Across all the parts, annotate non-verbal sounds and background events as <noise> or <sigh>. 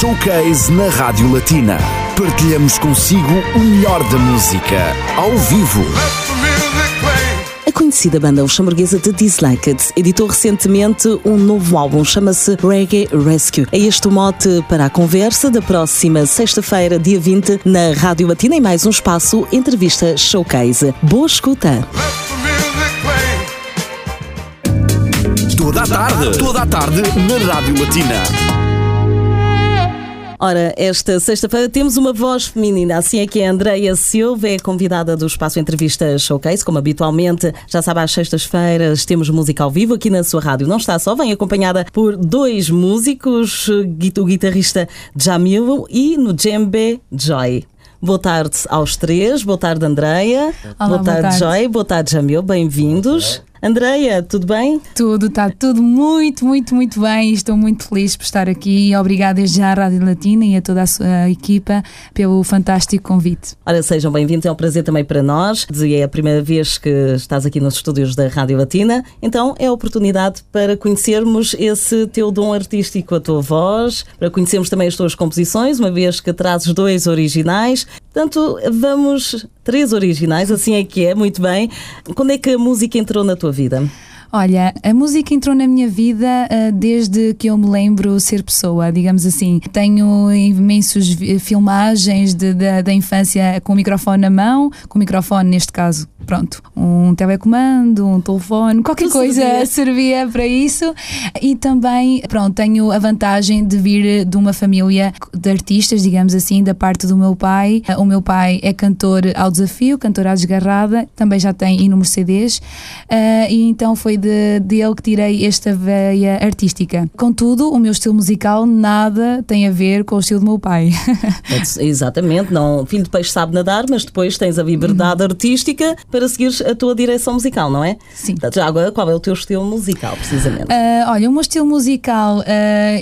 Showcase na Rádio Latina. Partilhamos consigo o melhor da música, ao vivo. A conhecida banda luxemburguesa The Disliked editou recentemente um novo álbum, chama-se Reggae Rescue. É este o mote para a conversa da próxima sexta-feira, dia 20, na Rádio Latina, em mais um espaço Entrevista Showcase. Boa escuta! Toda a tarde, toda a tarde na Rádio Latina. Ora, esta sexta-feira temos uma voz feminina, assim é que a Andreia Silva é convidada do Espaço Entrevista Showcase, como habitualmente, já sabe, às sextas-feiras temos música ao vivo aqui na sua rádio. Não está só, vem acompanhada por dois músicos, o guitarrista Jamil e no djembe Joy. Boa tarde aos três, boa tarde Andreia, boa, tarde, boa tarde Joy, boa tarde Jamil, bem-vindos. Andreia, tudo bem? Tudo, está tudo muito, muito, muito bem. Estou muito feliz por estar aqui obrigada desde já à Rádio Latina e a toda a sua equipa pelo fantástico convite. Ora, sejam bem-vindos, é um prazer também para nós. É a primeira vez que estás aqui nos estúdios da Rádio Latina, então é a oportunidade para conhecermos esse teu dom artístico, a tua voz, para conhecermos também as tuas composições, uma vez que trazes dois originais. Portanto, vamos. Três originais, assim é que é, muito bem. Quando é que a música entrou na tua vida? Olha, a música entrou na minha vida uh, desde que eu me lembro ser pessoa, digamos assim. Tenho imensos filmagens de, de, da infância com o microfone na mão, com o microfone neste caso, pronto, um telecomando, um telefone, qualquer coisa servia. <laughs> servia para isso. E também, pronto, tenho a vantagem de vir de uma família de artistas, digamos assim, da parte do meu pai. O meu pai é cantor ao desafio, cantor à desgarrada, também já tem inúmeros CDs, uh, e então foi de, dele que tirei esta veia artística. Contudo, o meu estilo musical nada tem a ver com o estilo do meu pai. <laughs> Exatamente, não, filho de peixe sabe nadar, mas depois tens a liberdade uhum. artística para seguir a tua direção musical, não é? Sim. Já agora, qual é o teu estilo musical, precisamente? Uh, olha, o meu estilo musical, uh,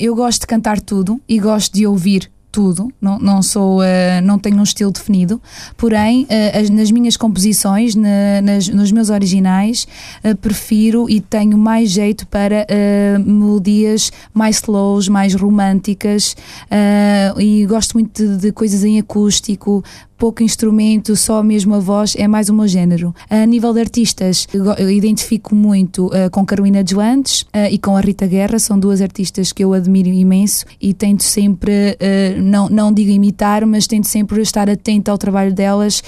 eu gosto de cantar tudo e gosto de ouvir tudo, não, não sou, uh, não tenho um estilo definido, porém uh, as, nas minhas composições, na, nas, nos meus originais, uh, prefiro e tenho mais jeito para melodias mais slows, mais românticas e gosto muito de, de coisas em acústico, pouco instrumento, só mesmo a voz, é mais o meu género. A nível de artistas, eu identifico muito uh, com Carolina Duantes uh, e com a Rita Guerra, são duas artistas que eu admiro imenso e tento sempre, uh, não, não digo imitar, mas tento sempre estar atento ao trabalho delas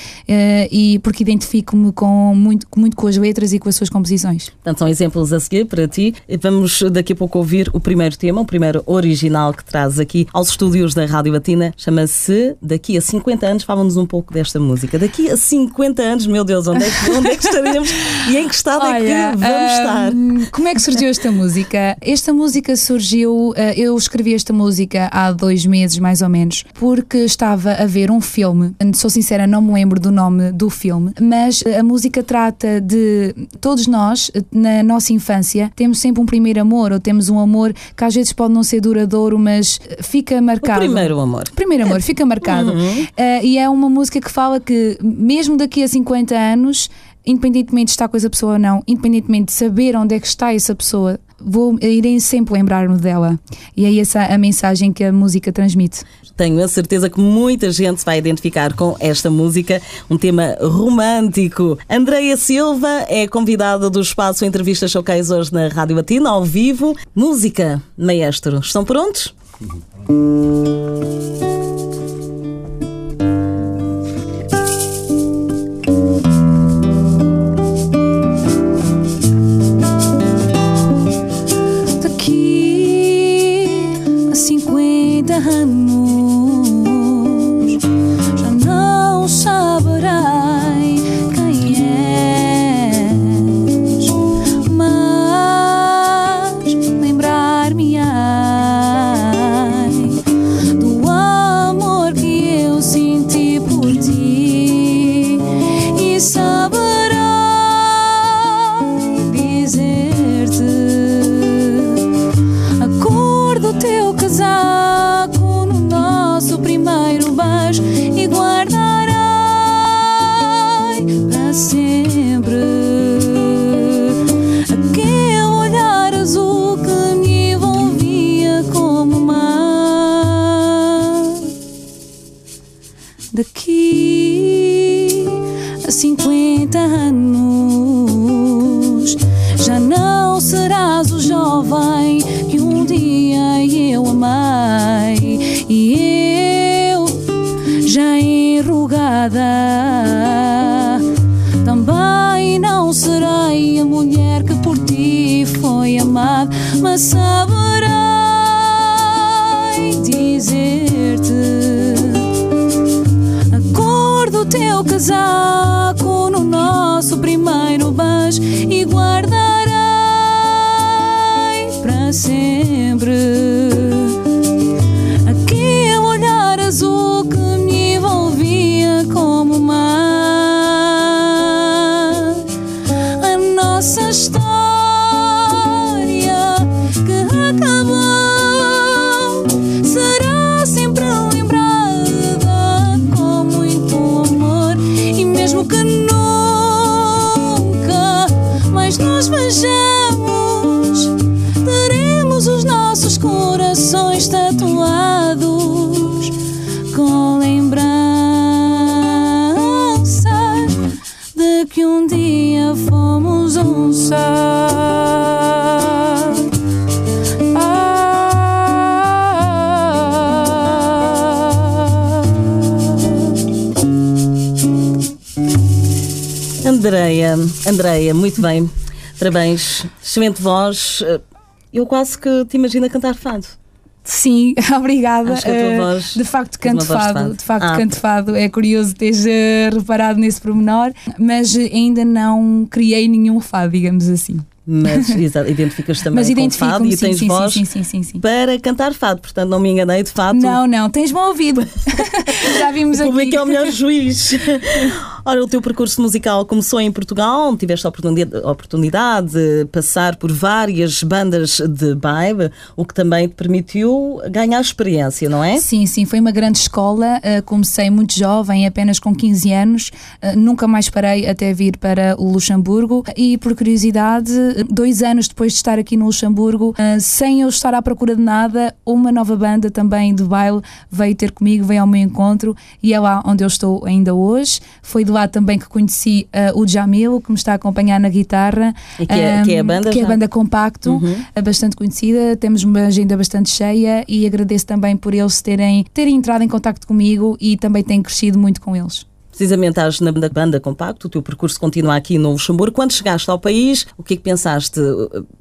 e porque identifico-me com muito, muito com as letras e com as suas composições. Portanto, são exemplos a seguir para ti. Vamos daqui a pouco ouvir o primeiro tema, o primeiro original que traz aqui aos estúdios da Rádio Latina. Chama-se Daqui a 50 anos. Fala-nos um um pouco desta música. Daqui a 50 anos, meu Deus, onde é que, onde é que estaremos e em que estado Olha, é que vamos estar? como é que surgiu esta música? Esta música surgiu, uh, eu escrevi esta música há dois meses mais ou menos, porque estava a ver um filme. Sou sincera, não me lembro do nome do filme, mas a música trata de todos nós, na nossa infância, temos sempre um primeiro amor, ou temos um amor que às vezes pode não ser duradouro, mas fica marcado. O primeiro amor. Primeiro amor, <laughs> fica marcado. Uhum. Uh, e é uma música que fala que, mesmo daqui a 50 anos, independentemente de estar com essa pessoa ou não, independentemente de saber onde é que está essa pessoa, vou, irei sempre lembrar-me dela. E é essa a mensagem que a música transmite. Tenho a certeza que muita gente se vai identificar com esta música, um tema romântico. Andreia Silva é convidada do espaço Entrevista Showcase hoje na Rádio Latina, ao vivo. Música, maestro. Estão prontos? Uhum. <laughs> teu a 50 anos Andreia, muito bem. Parabéns. Excelente voz. Eu quase que te imagino a cantar fado. Sim, <laughs> obrigada. Acho que a tua Eh, voz de facto, uma canto fado. fado. De facto, Ah. canto fado. É curioso teres eh, reparado nesse pormenor, mas eh, ainda não criei nenhum fado, digamos assim. Mas <laughs> exato, identificas também mas com fado e tens sim, voz sim, sim, para cantar fado. Portanto, não me enganei, de fato. Não, não, tens bom ouvido. Já vimos O público aqui. é o melhor juiz. <laughs> Ora, o teu percurso musical começou em Portugal, tiveste a oportunidade, de passar por várias bandas de baile, o que também te permitiu ganhar experiência, não é? Sim, sim, foi uma grande escola. Uh, comecei muito jovem, apenas com 15 anos. Uh, nunca mais parei até vir para o Luxemburgo. E por curiosidade, dois anos depois de estar aqui no Luxemburgo, uh, sem eu estar à procura de nada, uma nova banda também de baile veio ter comigo, veio ao meu encontro e é lá onde eu estou ainda hoje. Foi de lá também que conheci uh, o Jamil, que me está a acompanhar na guitarra. E que é- que é a banda Que é a já? banda Compacto, é bastante conhecida, temos uma agenda bastante cheia e agradeço também por eles terem, terem entrado em contato comigo e também tenho crescido muito com eles. Precisamente estás na banda- Compacto, o teu percurso continua aqui no Luxemburgo. Quando chegaste ao país, o que é que pensaste?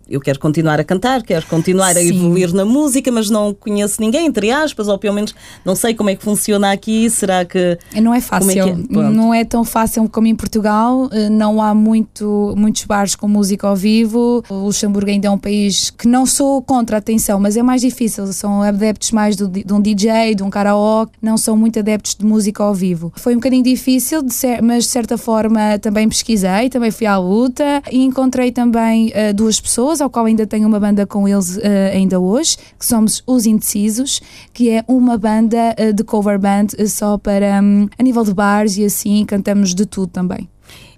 Eu quero continuar a cantar, quero continuar a Sim. evoluir na música, mas não conheço ninguém, entre aspas, ou pelo menos não sei como é que funciona aqui. Será que. Não é é que fácil, é? Pronto. não é tão fácil como em Portugal, eh, não há muito, muitos bares com música ao vivo. O Luxemburgo ainda é um país que não sou contra, atenção, mas é mais difícil. São adeptos mais do- de um DJ, de um karaoke, não são muito adeptos de música ao vivo. Foi um bocadinho difícil, de cer- mas de certa forma também pesquisei, também fui à luta e encontrei também eh, duas pessoas, ao qual ainda tenho uma banda com eles eh, ainda hoje, que somos Os Indecisos, que é uma banda eh, de cover band só para hum, a nível de bares e assim cantamos de tudo também.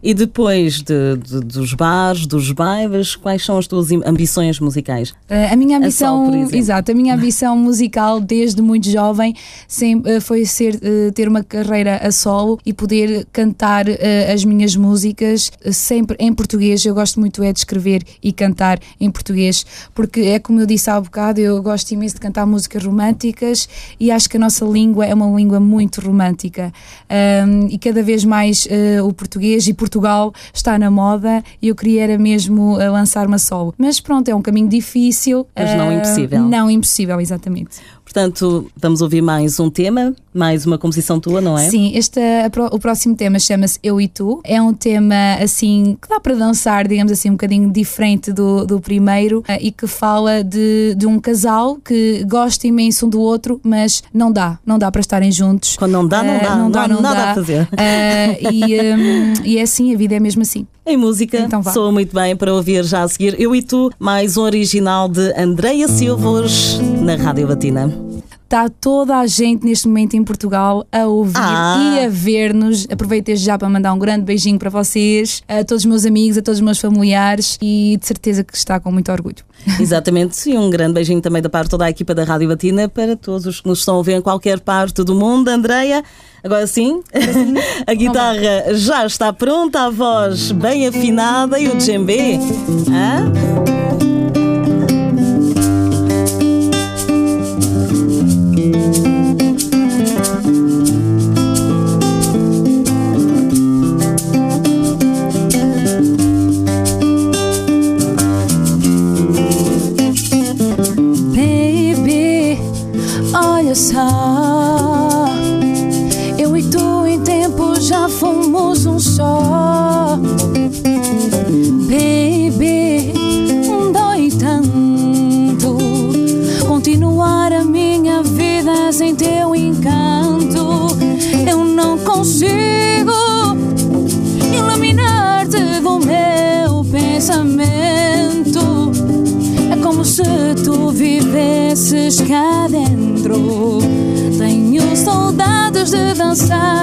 E depois de- de- dos bares, dos bailes, quais são as tuas ambições musicais? Uh, a minha A ambição, sol, por exemplo. exato, a minha ambição musical desde muito jovem sempre, uh, foi ser, uh, ter uma carreira a solo e poder cantar as minhas músicas sempre em português. Eu gosto muito é de escrever e cantar em português, porque é como eu disse há bocado, eu gosto imenso de cantar músicas românticas e acho que a nossa língua é uma língua muito romântica. Um, e cada vez mais uh, o português e Portugal está na moda e eu queria era mesmo uh, lançar-me a solo. Mas pronto, é um caminho difícil. Mas não uh, impossível. Não impossível, exatamente. Portanto, vamos ouvir mais um tema, mais uma composição tua, não é? Sim, este, o próximo tema chama-se Eu e Tu. É um tema assim que dá para dançar, digamos assim, um bocadinho diferente do, do primeiro eh, e que fala de, de um casal que gosta imenso um do outro, mas não dá, não dá para estarem juntos. Quando não dá, não Eh, dá, não há nada a fazer. Eh, e, hum, e é assim, a vida é mesmo assim. Em música, Então vá. soa muito bem para ouvir já a seguir. Eu e tu, mais um original de Andreia Silva hoje na Rádio Latina. Está toda a gente neste momento em Portugal a ouvir Ah. e a ver-nos. Aproveito desde já para mandar um grande beijinho para vocês, a todos os meus amigos, a todos os meus familiares e de certeza que está com muito orgulho. <laughs> Exatamente, e um grande beijinho também da parte toda a equipa da Rádio Batina para todos os que nos estão a ver em qualquer parte do mundo. Andreia, agora sim, <laughs> a guitarra já está pronta, a voz bem afinada e o djembe. Hã? Saudades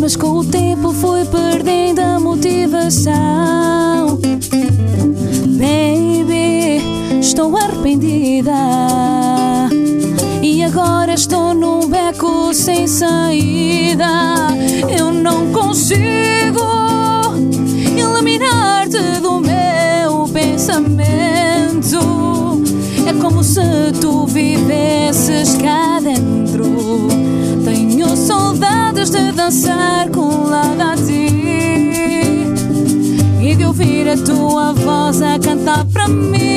mas com o tempo fui perdendo a motivação. Baby, estou arrependida e agora estou num beco sem saída. Eu não consigo eliminar-te do meu pensamento. É como se tu vivesses cá com lado a ti e de ouvir a tua voz a cantar para mim.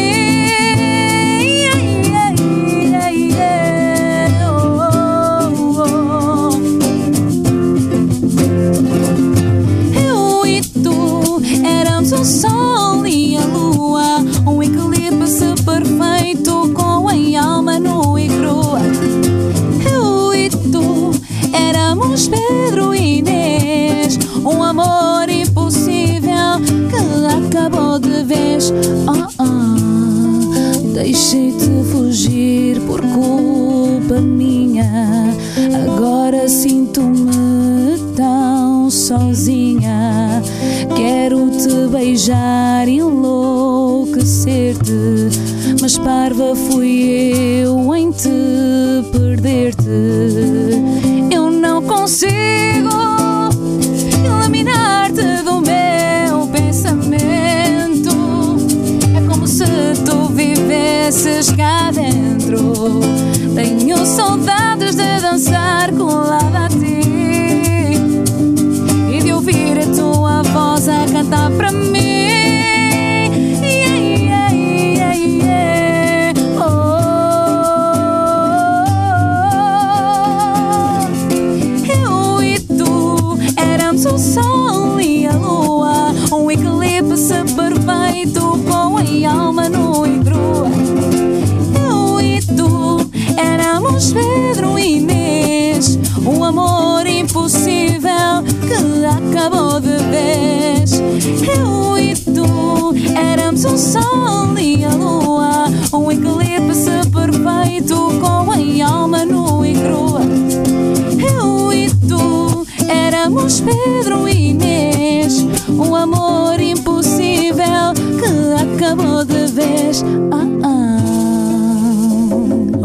Cá dentro. Tenho saudades lua, um eclipse perfeito com a alma nua e crua. Eu e tu éramos Pedro e Inês, um amor impossível que acabou de vez. Ah, ah.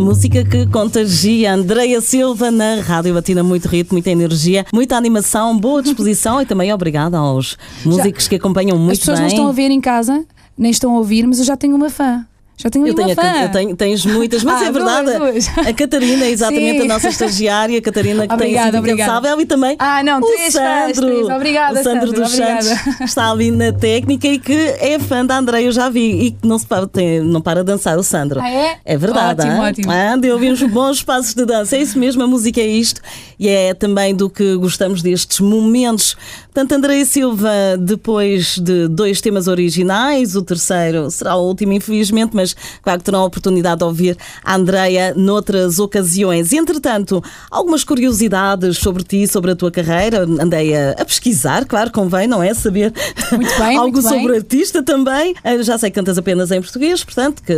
música que contagia. Andreia Silva na Rádio Batina, muito ritmo, muita energia, muita animação, boa disposição <laughs> e também obrigada aos músicos já, que acompanham muito bem. As pessoas bem. não estão a ver em casa, nem estão a ouvir, mas eu já tenho uma fã. Já tenho eu tenho, a, eu tenho Tens muitas, mas <laughs> ah, é verdade. Duas, duas. A Catarina é <laughs> exatamente Sim. a nossa estagiária, a Catarina que obrigada, tem sido incansável e também ah, não, o Sandro. Obrigada, o Sandro, Sandro dos obrigada. Santos <laughs> está ali na técnica e que é fã da André, eu já vi, e que não, se para, tem, não para dançar o Sandro. Ah, é? É verdade. Ótimo, ótimo. Ah, deu uns bons passos de dança. É isso mesmo, a música é isto e é também do que gostamos destes momentos. Portanto, André Silva, depois de dois temas originais, o terceiro será o último, infelizmente, mas claro que terão a oportunidade de ouvir a Andreia noutras ocasiões. Entretanto, algumas curiosidades sobre ti, sobre a tua carreira. Andei a, pesquisar, claro, convém, não é? Saber bem, <laughs> algo sobre o artista também. Ah, já sei que cantas apenas em português, portanto, que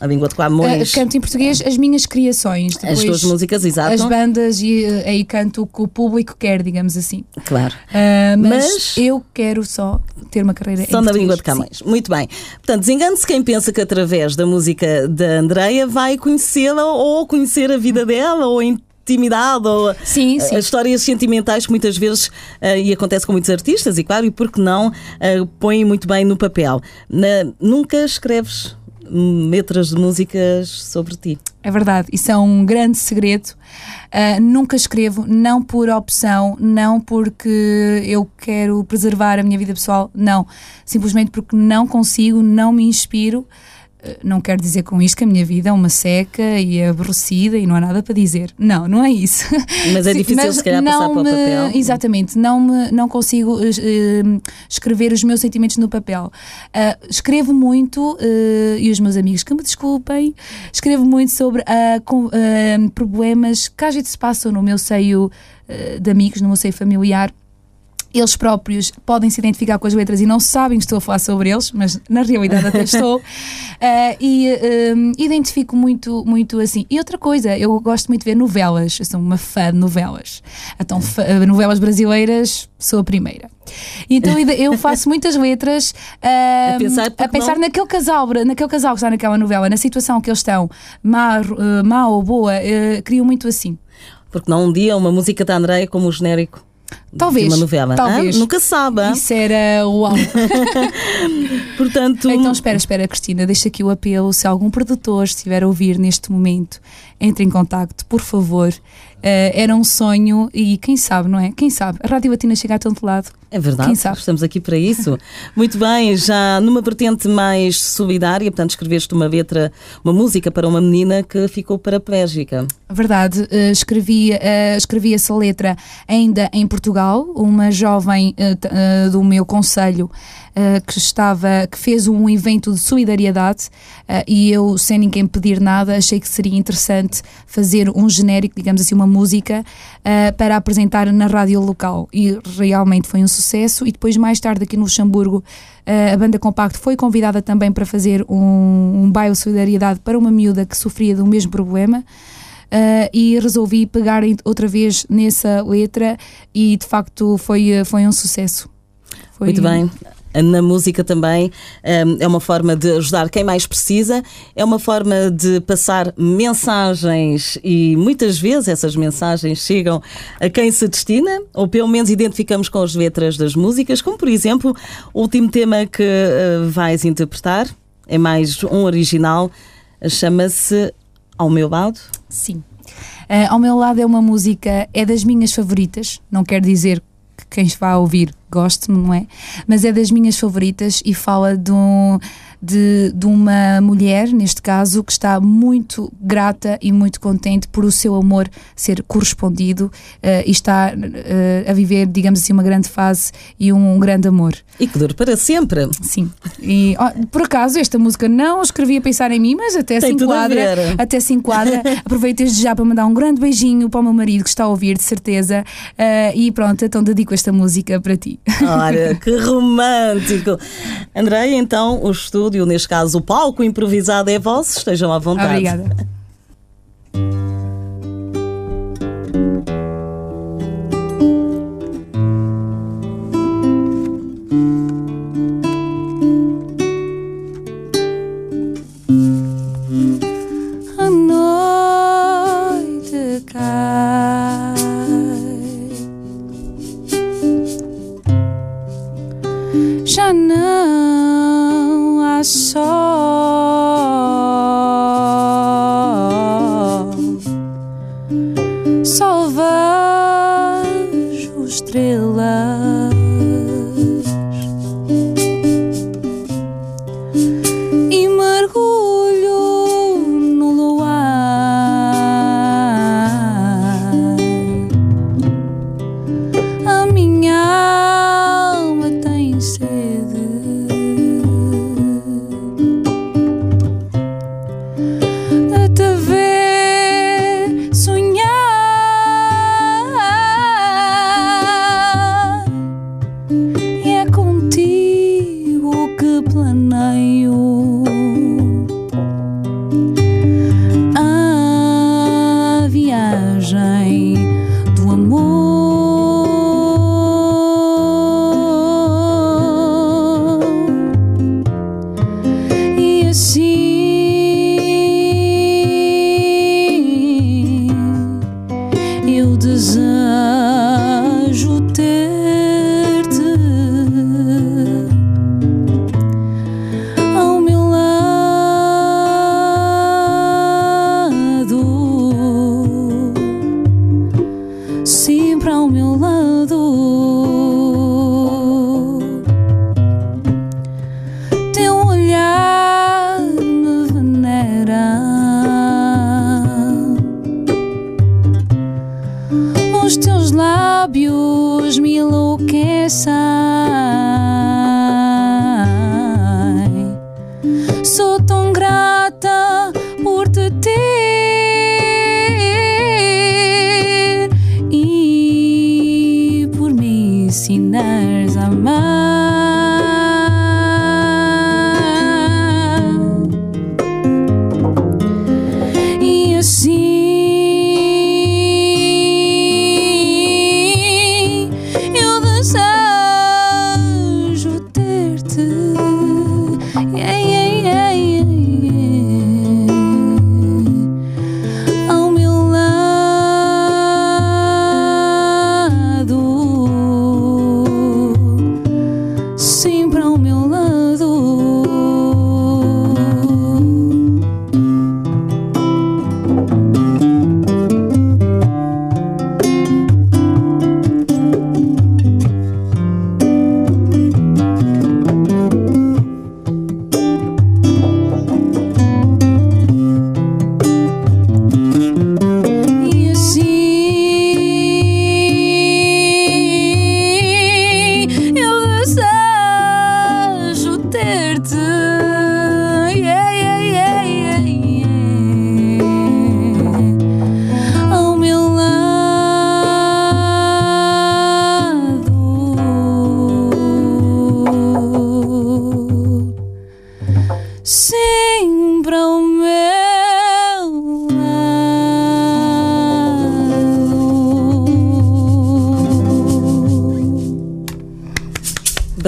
a língua de Camões. Uh, canto em português as minhas criações. As tuas músicas, exato. As bandas e uh, aí canto o que o público quer, digamos assim. Claro. Uh, mas, mas, eu quero só ter uma carreira só na língua de Camões. Sim. Muito bem. Portanto, desengane-se quem pensa que através da música da Andreia vai conhecê-la ou conhecer a vida dela ou intimidade ou sim, sim. histórias sentimentais que muitas vezes uh, e acontece com muitos artistas e claro e porque não uh, põem muito bem no papel. Nunca escreves letras de músicas sobre ti. É verdade isso é um grande segredo. Uh, nunca escrevo não por opção não porque eu quero preservar a minha vida pessoal não. Simplesmente porque não consigo não me inspiro não quero dizer com isto que a minha vida é uma seca e é aborrecida e não há nada para dizer. Não, não é isso. Mas é <laughs> difícil Mas se calhar passar para o papel. Exatamente, não, me, não consigo uh, escrever os meus sentimentos no papel. Uh, escrevo muito, uh, e os meus amigos que me desculpem, escrevo muito sobre com, problemas que às vezes se passam no meu seio de amigos, no meu seio familiar eles próprios podem se identificar com as letras e não sabem que estou a falar sobre eles, mas na realidade até <laughs> estou. Uh, e um, identifico muito, muito assim. E outra coisa, eu gosto muito de ver novelas, eu sou uma fã de novelas. Então, novelas brasileiras, sou a primeira. Então eu faço muitas letras <laughs> uh, a pensar, a pensar naquele casal, naquele casal que está naquela novela, na situação que eles estão, má, uh, má ou boa, uh, crio muito assim. Porque não um dia uma música da Andréia como o genérico Talvez. Uma novela. Talvez. Ah, nunca sabe. Isso era uau. <laughs> Portanto. Então espera, espera, Cristina, deixa aqui o apelo. Se algum produtor estiver a ouvir neste momento, entre em contacto, por favor. Uh, era um sonho e quem sabe, não é? Quem sabe? A Rádio Batina chega a tanto lado. É verdade, quem sabe? estamos aqui para isso. <laughs> Muito bem, já numa vertente mais solidária, portanto, escreveste uma letra, uma música para uma menina que ficou paraplégica. Verdade, uh, escrevi, uh, escrevi essa letra ainda em Portugal, uma jovem do meu conselho uh, que estava, que fez um evento de solidariedade uh, e eu, sem ninguém pedir nada, achei que seria interessante fazer um genérico, digamos assim, uma música uh, para apresentar na rádio local e realmente foi um sucesso e depois mais tarde aqui no Luxemburgo a banda Compacto foi convidada também para fazer um, um baile de solidariedade para uma miúda que sofria do mesmo problema. Uh, e resolvi pegar outra vez nessa letra e de facto foi, foi um sucesso. Foi... Muito bem na música também hum, é uma forma de ajudar quem mais precisa, é uma forma de passar mensagens e muitas vezes essas mensagens chegam a quem se destina, ou pelo menos identificamos com as letras das músicas, como por exemplo o último tema que uh, vais interpretar, é mais um original, chama-se Ao Meu Lado. Sim. Uh, ao meu lado é uma música, é das minhas favoritas, não quer dizer que quem vai ouvir goste, não é? Mas é das minhas favoritas e fala de um de, de uma mulher, neste caso, que está muito grata e muito contente por o seu amor ser correspondido uh, e está uh, a viver, digamos assim, uma grande fase e um, um, grande amor. E que dure para sempre. Sim. E oh, por acaso, esta música não escrevi a pensar em mim, mas até Tem se enquadra. Até se enquadra. <laughs> Aproveito desde já para mandar um grande beijinho para o meu marido que está a ouvir, de certeza. Uh, e pronto, então dedico esta música para ti. Olha, que romântico. André, então, o estúdio, neste caso o palco improvisado é vosso, estejam à vontade. Obrigada.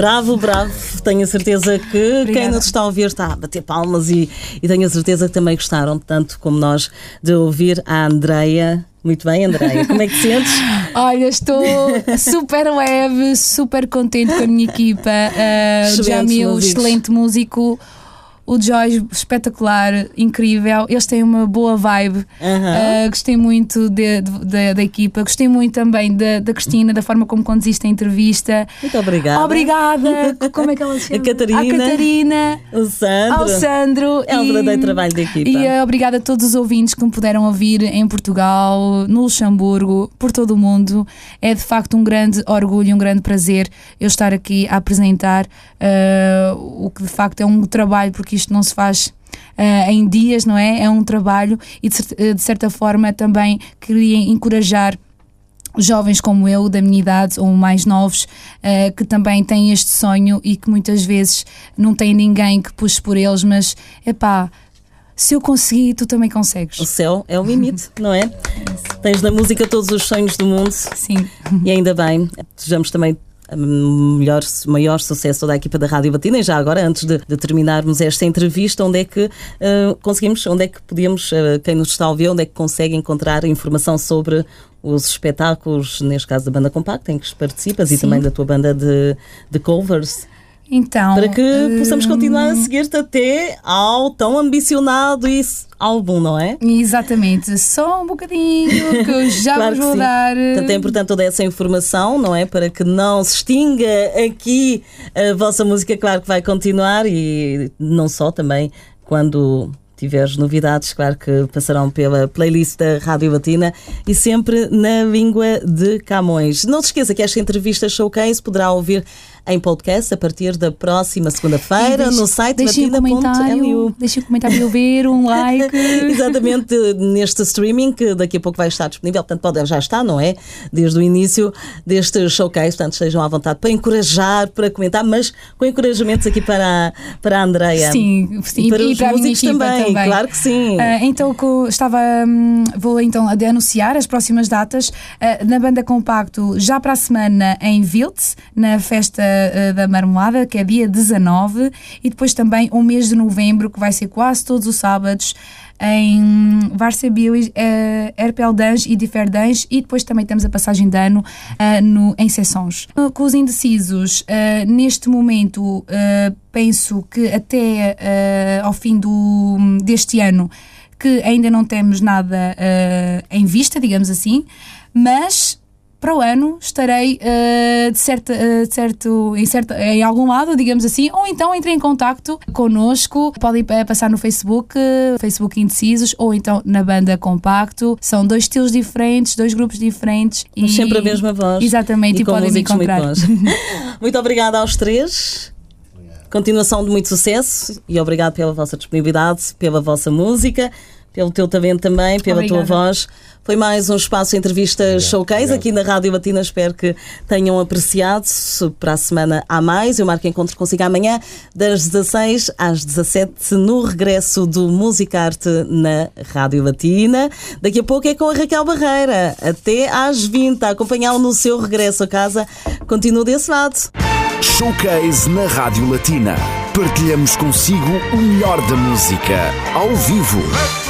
Bravo, bravo. Tenho a certeza que quem Obrigada. nos está a ouvir está a bater palmas e, e tenho a certeza que também gostaram, tanto como nós, de ouvir a Andreia. Muito bem, Andreia. Como é que te sentes? <laughs> Olha, estou super leve, super contente com a minha equipa. Uh, Jamil, excelente músico. O Joy, espetacular, incrível. Eles têm uma boa vibe. Aham. Uh, gostei muito de- de- da- da equipa. Gostei muito também da, da Cristina, da forma como conduziste a entrevista. Muito obrigada. Obrigada. <laughs> Como é que ela se chama? A Catarina. A Catarina. O Sandro. Ao Sandro. É um verdadeiro trabalho de equipa. E eh, obrigada a todos os ouvintes que me puderam ouvir em Portugal, no Luxemburgo, por todo o mundo. É de facto um grande orgulho, um grande prazer eu estar aqui a apresentar eh, o que de facto é um trabalho, porque isto não se faz. eh, em dias, não é? É um trabalho e de, eh, de certa forma também queria encorajar jovens como eu, da minha idade ou mais novos, eh, que também têm este sonho e que muitas vezes não têm ninguém que puxe por eles, mas epá, se eu conseguir, tu também consegues. O céu é o limite, <laughs> não é? Tens na música todos os sonhos do mundo Sim. e ainda bem. Desejamos também melhor, maior sucesso da equipa da Rádio Batina. E já agora, antes de, de terminarmos esta entrevista, onde é que ah, conseguimos, onde é que podemos, ah, quem nos está a ouvir, onde é que consegue encontrar informação sobre os espetáculos, neste caso da banda compacta, em que participas e Sim. também da tua banda de, de covers? Então. Para que possamos continuar a seguir-te até ao tão ambicionado e álbum, não é? Exatamente, só um bocadinho que eu <laughs> já Claro vos vou sim. dar. Portanto, é importante toda essa informação, não é? Para que não se extinga aqui a vossa música, claro que vai continuar e não só também quando tiveres novidades, claro que passarão pela playlist da Rádio Latina e sempre na língua de Camões. Não se esqueça que esta entrevista showcase poderá ouvir em podcast a partir da próxima segunda-feira E no site deixem um comentário, latina.lu. deixem um comentário para eu ver, um <laughs> like. Exatamente, neste streaming que daqui a pouco vai estar disponível, portanto pode, já está, não é? Desde o início deste showcase, portanto estejam à vontade para encorajar, para comentar, mas com encorajamentos aqui para, a- para a Andreia. Sim, sim, E para os a minha músicos equipa também, também. claro que sim. Ah, então, estava, hum, vou então de anunciar as próximas datas ah, na Banda Compacto, já para a semana em Viltz, na festa da Marmelada, que é dia 19, e depois também o mês de novembro, que vai ser quase todos os sábados, em Varsebio, uh, Erpeldange e Differdange e depois também temos a passagem de ano ah, no, em sessões. Com os indecisos, ah, neste momento penso que até ao fim do, deste ano que ainda não temos nada em vista, digamos assim, mas para o ano estarei ah, de, certa, ah, de certo, em, certa, em algum lado, digamos assim, ou então entrem em contacto connosco, podem eh, passar no Facebook, eh, Facebook Indecisos, ou então na banda Compacto. São dois estilos diferentes, dois grupos diferentes. Mas sempre a mesma voz. Exatamente, e e, podem me muito encontrar. bons. <laughs> muito obrigada aos três. Continuação de muito sucesso e obrigado pela vossa disponibilidade, pela vossa música, pelo teu talento também, pela tua Obrigada. voz. Foi mais um espaço entrevista showcase obrigado. aqui na Rádio Latina. Espero que tenham apreciado. Se Para a semana há mais. Eu marco encontro consigo amanhã, das 16 às 17, no regresso do Música Arte na Rádio Latina. Daqui a pouco é com a Raquel Barreira. Até às 20, a acompanhá-lo no seu regresso a casa. Continua desse lado. Showcase na Rádio Latina. Partilhamos consigo o melhor da música, ao vivo.